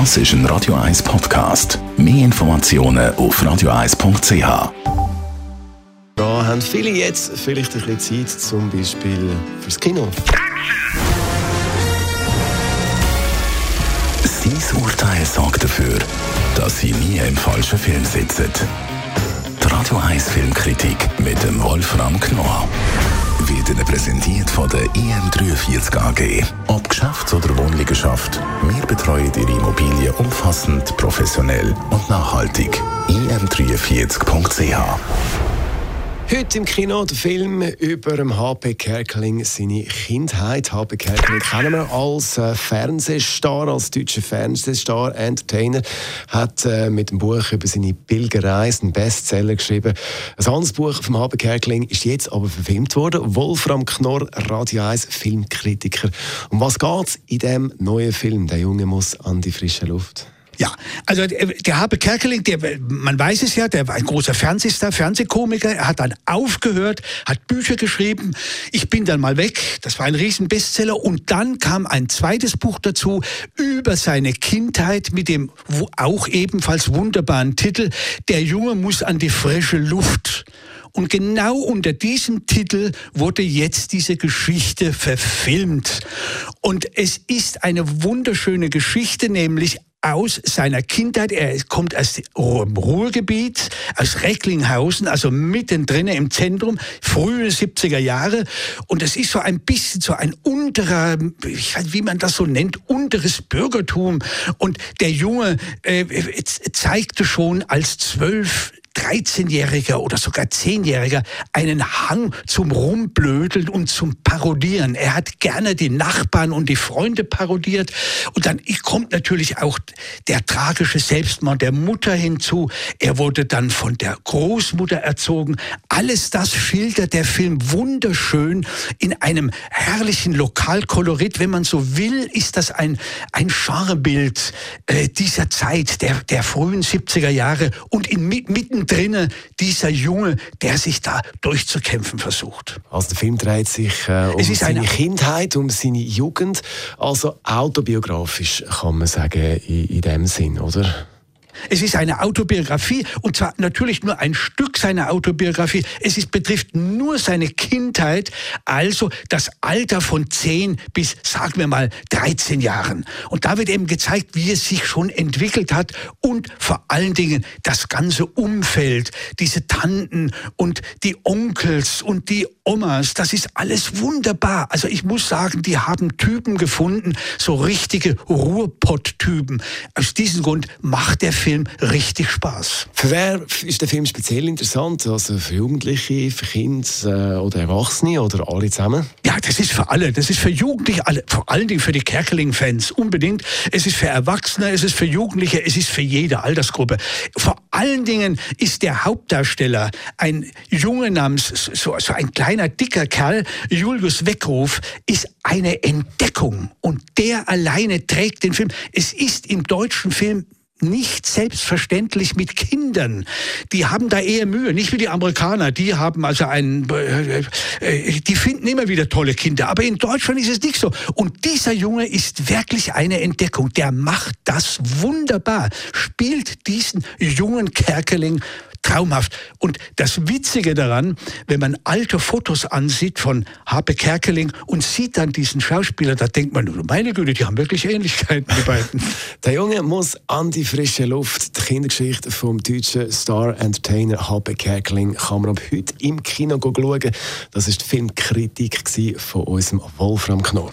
Das ist ein Radio 1 Podcast. Mehr Informationen auf radio1.ch. Da haben viele jetzt vielleicht ein bisschen Zeit, zum Beispiel fürs Kino. Sein Urteil sorgt dafür, dass Sie nie im falschen Film sitzen. Die Radio 1 Filmkritik mit dem Wolfram Knorr wird Ihnen präsentiert von der IM43 AG. Ob Geschäfts- oder Wohnliegenschaft, wir betreuen Ihre Immobilie umfassend, professionell und nachhaltig. im43.ch Heute im Kino der Film über HP Kerkeling seine Kindheit. HP Kerkeling kennen wir als äh, Fernsehstar, als deutscher Fernsehstar, Entertainer. Hat äh, mit dem Buch über seine Pilgerreise einen Bestseller geschrieben. Ein anderes Buch vom HP Kerkeling ist jetzt aber verfilmt worden. Wolfram Knorr, Radio 1 Filmkritiker. Um was geht's in dem neuen Film? Der Junge muss an die frische Luft. Ja, also der Habe Kerkeling, der, man weiß es ja, der war ein großer Fernsehstar, Fernsehkomiker, er hat dann aufgehört, hat Bücher geschrieben, ich bin dann mal weg, das war ein Riesenbestseller und dann kam ein zweites Buch dazu über seine Kindheit mit dem auch ebenfalls wunderbaren Titel Der Junge muss an die frische Luft. Und genau unter diesem Titel wurde jetzt diese Geschichte verfilmt. Und es ist eine wunderschöne Geschichte, nämlich aus seiner Kindheit. Er kommt aus dem Ruhrgebiet, aus Recklinghausen, also mittendrin im Zentrum, frühe 70er Jahre. Und es ist so ein bisschen so ein unterer, ich weiß, wie man das so nennt, unteres Bürgertum. Und der Junge äh, zeigte schon als zwölf 13-Jähriger oder sogar 10-Jähriger einen Hang zum Rumblödeln und zum Parodieren. Er hat gerne die Nachbarn und die Freunde parodiert. Und dann kommt natürlich auch der tragische Selbstmord der Mutter hinzu. Er wurde dann von der Großmutter erzogen. Alles das schildert der Film wunderschön in einem herrlichen Lokalkolorit. Wenn man so will, ist das ein, ein Genrebild äh, dieser Zeit, der, der frühen 70er Jahre. Und in, mitten mittendrin dieser Junge, der sich da durchzukämpfen versucht. Also der Film dreht sich äh, um seine Kindheit, um seine Jugend, also autobiografisch kann man sagen in, in dem Sinn, oder? Es ist eine Autobiografie und zwar natürlich nur ein Stück seiner Autobiografie. Es ist, betrifft nur seine Kindheit, also das Alter von 10 bis, sagen wir mal, 13 Jahren. Und da wird eben gezeigt, wie es sich schon entwickelt hat und vor allen Dingen das ganze Umfeld, diese Tanten und die Onkels und die Omas, das ist alles wunderbar. Also ich muss sagen, die haben Typen gefunden, so richtige Ruhrpott-Typen. Aus diesem Grund macht der Film richtig Spaß. Für wer ist der Film speziell interessant? Also für Jugendliche, für Kinder äh, oder Erwachsene oder alle zusammen? Ja, das ist für alle. Das ist für Jugendliche, alle, vor allen Dingen für die Kerkeling-Fans unbedingt. Es ist für Erwachsene, es ist für Jugendliche, es ist für jede Altersgruppe. Vor allen Dingen ist der Hauptdarsteller ein Junge namens, so, so ein kleiner, dicker Kerl, Julius Weckruf, ist eine Entdeckung. Und der alleine trägt den Film. Es ist im deutschen Film nicht selbstverständlich mit Kindern. Die haben da eher Mühe, nicht wie die Amerikaner. Die haben also einen, äh, äh, die finden immer wieder tolle Kinder. Aber in Deutschland ist es nicht so. Und dieser Junge ist wirklich eine Entdeckung. Der macht das wunderbar, spielt diesen jungen Kerkeling traumhaft. Und das Witzige daran, wenn man alte Fotos ansieht von Harpe Kerkeling und sieht dann diesen Schauspieler, da denkt man, meine Güte, die haben wirklich Ähnlichkeiten, die beiden. Der Junge muss an die frische Luft. Die Kindergeschichte vom deutschen Star-Entertainer Harpe Kerkeling kann man ab heute im Kino schauen. Das war die Filmkritik von unserem Wolfram Knorr.